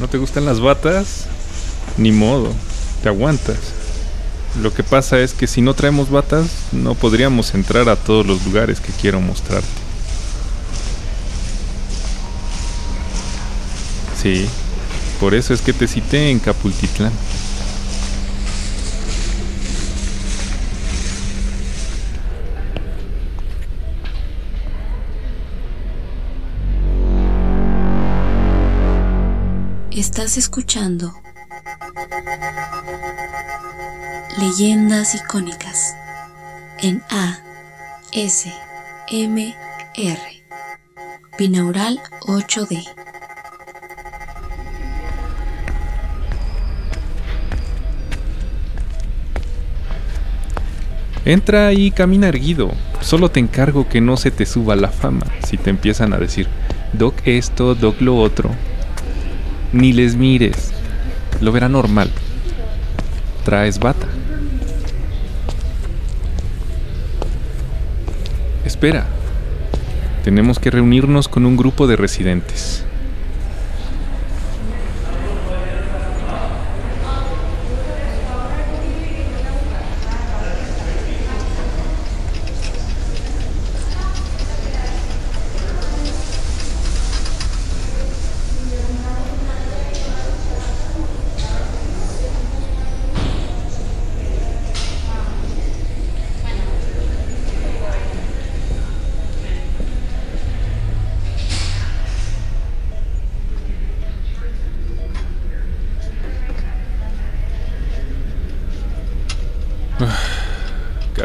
¿No te gustan las batas? Ni modo, te aguantas. Lo que pasa es que si no traemos batas, no podríamos entrar a todos los lugares que quiero mostrarte. Sí, por eso es que te cité en Capultitlán. Estás escuchando Leyendas icónicas en A S M R Binaural 8D. Entra y camina erguido. Solo te encargo que no se te suba la fama si te empiezan a decir Doc esto, Doc lo otro. Ni les mires. Lo verá normal. Traes bata. Espera. Tenemos que reunirnos con un grupo de residentes.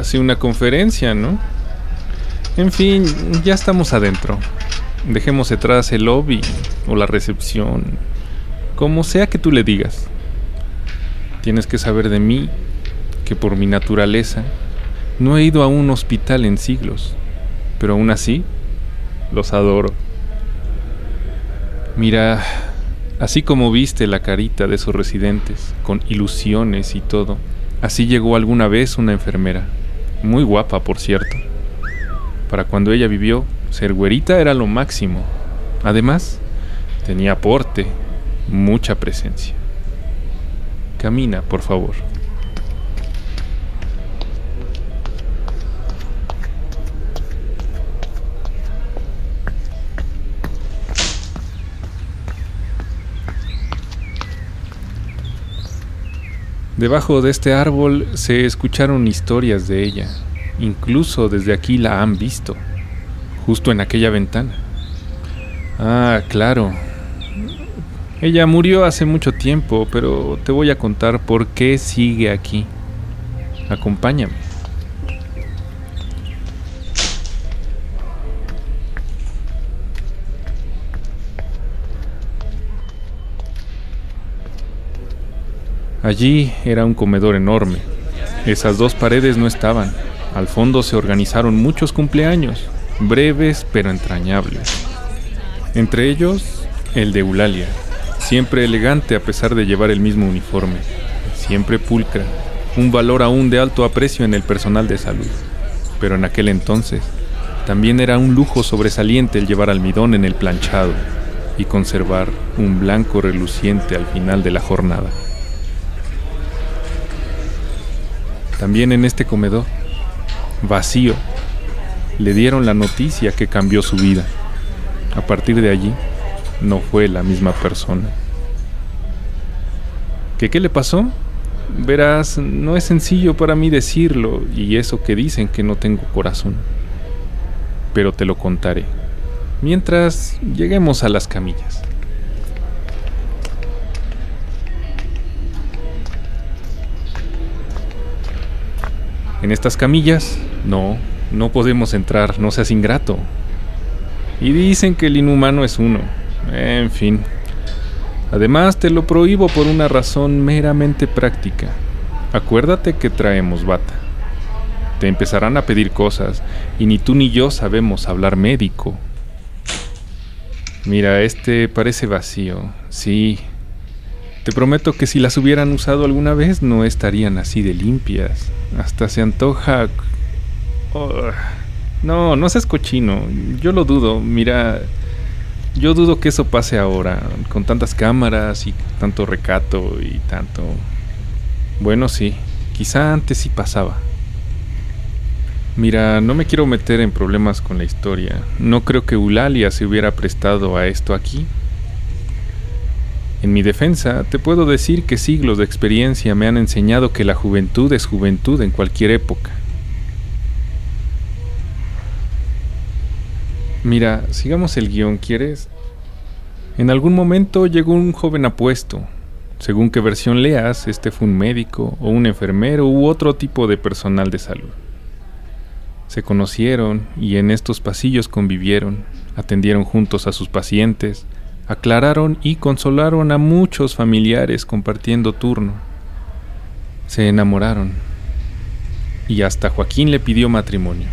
Casi una conferencia, ¿no? En fin, ya estamos adentro. Dejemos detrás el lobby o la recepción, como sea que tú le digas. Tienes que saber de mí que por mi naturaleza no he ido a un hospital en siglos, pero aún así los adoro. Mira, así como viste la carita de esos residentes, con ilusiones y todo, así llegó alguna vez una enfermera, muy guapa por cierto. Para cuando ella vivió, ser güerita era lo máximo. Además, tenía porte, mucha presencia. Camina, por favor. Debajo de este árbol se escucharon historias de ella. Incluso desde aquí la han visto. Justo en aquella ventana. Ah, claro. Ella murió hace mucho tiempo, pero te voy a contar por qué sigue aquí. Acompáñame. Allí era un comedor enorme. Esas dos paredes no estaban. Al fondo se organizaron muchos cumpleaños, breves pero entrañables. Entre ellos, el de Eulalia, siempre elegante a pesar de llevar el mismo uniforme, siempre pulcra, un valor aún de alto aprecio en el personal de salud. Pero en aquel entonces, también era un lujo sobresaliente el llevar almidón en el planchado y conservar un blanco reluciente al final de la jornada. También en este comedor, vacío, le dieron la noticia que cambió su vida. A partir de allí, no fue la misma persona. ¿Qué qué le pasó? Verás, no es sencillo para mí decirlo y eso que dicen que no tengo corazón. Pero te lo contaré. Mientras lleguemos a las camillas. En estas camillas, no, no podemos entrar, no seas ingrato. Y dicen que el inhumano es uno. En fin. Además, te lo prohíbo por una razón meramente práctica. Acuérdate que traemos bata. Te empezarán a pedir cosas, y ni tú ni yo sabemos hablar médico. Mira, este parece vacío. Sí. Te prometo que si las hubieran usado alguna vez no estarían así de limpias. Hasta se antoja... Oh, No, no seas cochino. Yo lo dudo. Mira, Yo dudo que eso pase ahora, con tantas cámaras y tanto recato y tanto... Bueno, sí, quizá antes sí pasaba. Mira, no me quiero meter en problemas con la historia. No creo que Eulalia se hubiera prestado a esto aquí. En mi defensa, te puedo decir que siglos de experiencia me han enseñado que la juventud es juventud en cualquier época. Mira, sigamos el guion, ¿quieres? En algún momento llegó un joven apuesto. Según qué versión leas, este fue un médico o un enfermero u otro tipo de personal de salud. Se conocieron y en estos pasillos convivieron, atendieron juntos a sus pacientes, aclararon y consolaron a muchos familiares compartiendo turno. Se enamoraron y hasta Joaquín le pidió matrimonio.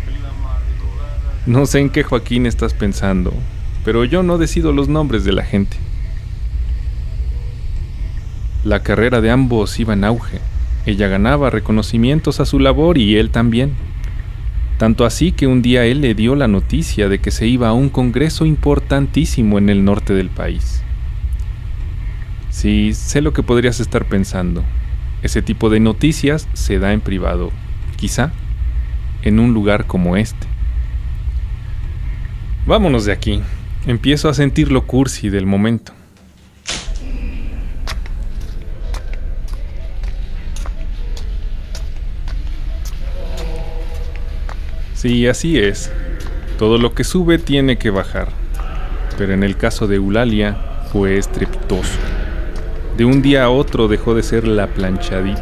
No sé en qué Joaquín estás pensando, pero yo no decido los nombres de la gente. La carrera de ambos iba en auge. Ella ganaba reconocimientos a su labor y él también. Tanto así que un día él le dio la noticia de que se iba a un congreso importantísimo en el norte del país. Sí, sé lo que podrías estar pensando. Ese tipo de noticias se da en privado, quizá en un lugar como este. Vámonos de aquí. Empiezo a sentir lo cursi del momento. Sí, así es. Todo lo que sube tiene que bajar. Pero en el caso de Eulalia fue estrepitoso. De un día a otro dejó de ser la planchadita.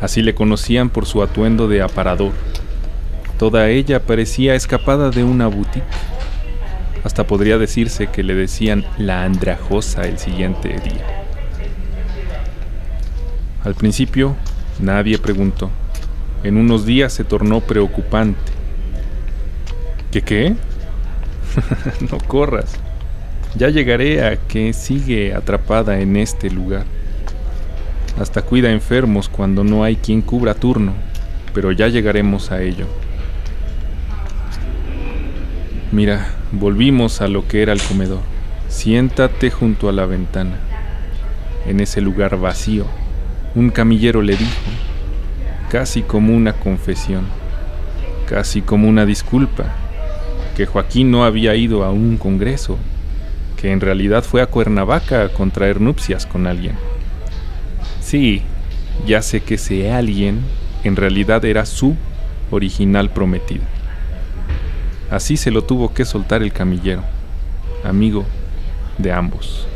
Así le conocían por su atuendo de aparador. Toda ella parecía escapada de una boutique. Hasta podría decirse que le decían la andrajosa el siguiente día. Al principio, nadie preguntó. En unos días se tornó preocupante. ¿Qué qué? no corras. Ya llegaré a que sigue atrapada en este lugar. Hasta cuida enfermos cuando no hay quien cubra turno, pero ya llegaremos a ello. Mira, volvimos a lo que era el comedor. Siéntate junto a la ventana. En ese lugar vacío, un camillero le dijo, casi como una confesión, casi como una disculpa, que Joaquín no había ido a un congreso, que en realidad fue a Cuernavaca a contraer nupcias con alguien. Sí, ya sé que ese alguien en realidad era su original prometida. Así se lo tuvo que soltar el camillero, amigo de ambos.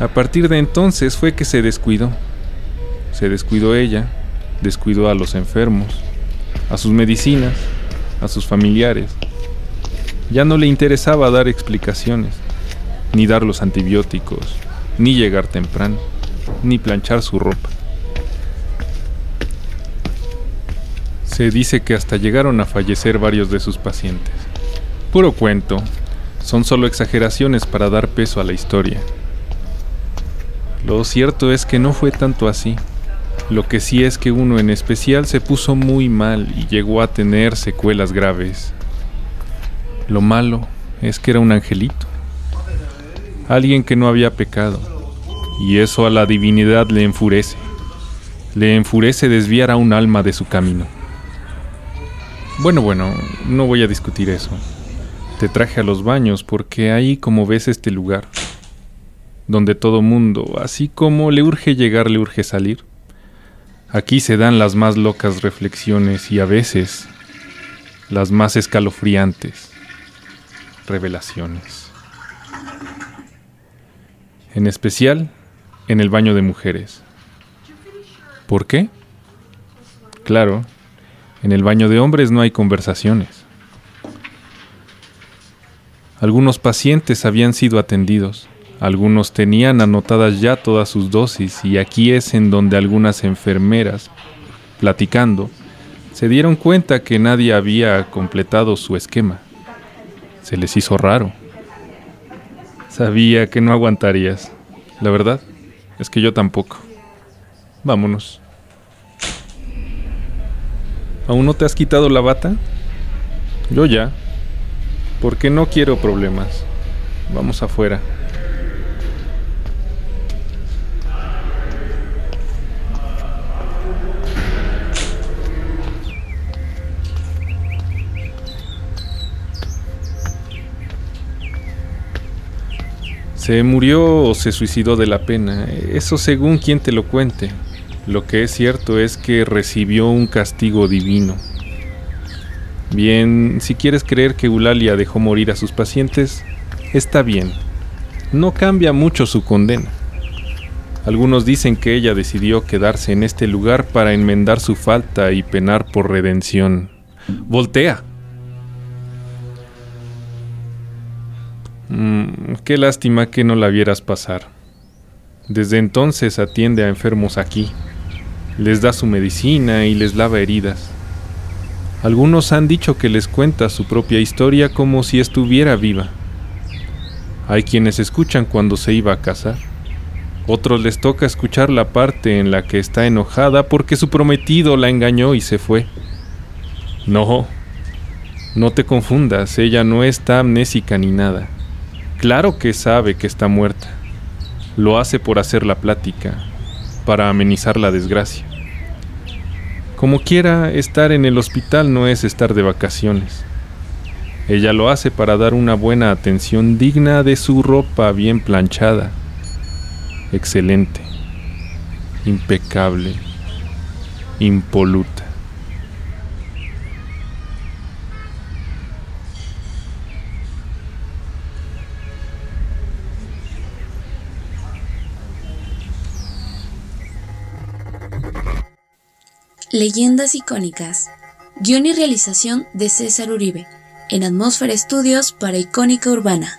A partir de entonces fue que se descuidó. Se descuidó ella, descuidó a los enfermos, a sus medicinas, a sus familiares. Ya no le interesaba dar explicaciones, ni dar los antibióticos, ni llegar temprano, ni planchar su ropa. Se dice que hasta llegaron a fallecer varios de sus pacientes. Puro cuento, son solo exageraciones para dar peso a la historia. Lo cierto es que no fue tanto así. Lo que sí es que uno en especial se puso muy mal y llegó a tener secuelas graves. Lo malo es que era un angelito, alguien que no había pecado, y eso a la divinidad le enfurece. Le enfurece desviar a un alma de su camino. Bueno, bueno, no voy a discutir eso. Te traje a los baños porque ahí como ves este lugar, donde todo mundo, así como le urge llegar, le urge salir. Aquí se dan las más locas reflexiones y a veces las más escalofriantes revelaciones. En especial en el baño de mujeres. ¿Por qué? Claro, en el baño de hombres no hay conversaciones. Algunos pacientes habían sido atendidos, algunos tenían anotadas ya todas sus dosis y aquí es en donde algunas enfermeras, platicando, se dieron cuenta que nadie había completado su esquema. Se les hizo raro. Sabía que no aguantarías. La verdad es que yo tampoco. Vámonos. ¿Aún no te has quitado la bata? Yo ya. porque no quiero problemas. Vamos afuera. Se murió o se suicidó de la pena, eso según quien te lo cuente. Lo que es cierto es que recibió un castigo divino. Bien, si quieres creer que Eulalia dejó morir a sus pacientes, está bien. No cambia mucho su condena. Algunos dicen que ella decidió quedarse en este lugar para enmendar su falta y penar por redención. Voltea. Mm, qué lástima que no la vieras pasar. Desde entonces atiende a enfermos aquí. Les da su medicina y les lava heridas. Algunos han dicho que les cuenta su propia historia como si estuviera viva. Hay quienes escuchan cuando se iba a casar. Otros les toca escuchar la parte en la que está enojada porque su prometido la engañó y se fue. No, no te confundas, ella no está amnésica ni nada. Claro que sabe que está muerta. Lo hace por hacer la plática, para amenizar la desgracia. Como quiera, estar en el hospital no es estar de vacaciones. Ella lo hace para dar una buena atención digna de su ropa bien planchada. Excelente, impecable, impoluta. Leyendas icónicas. Guión y realización de César Uribe. En Atmósfera Estudios para Icónica Urbana.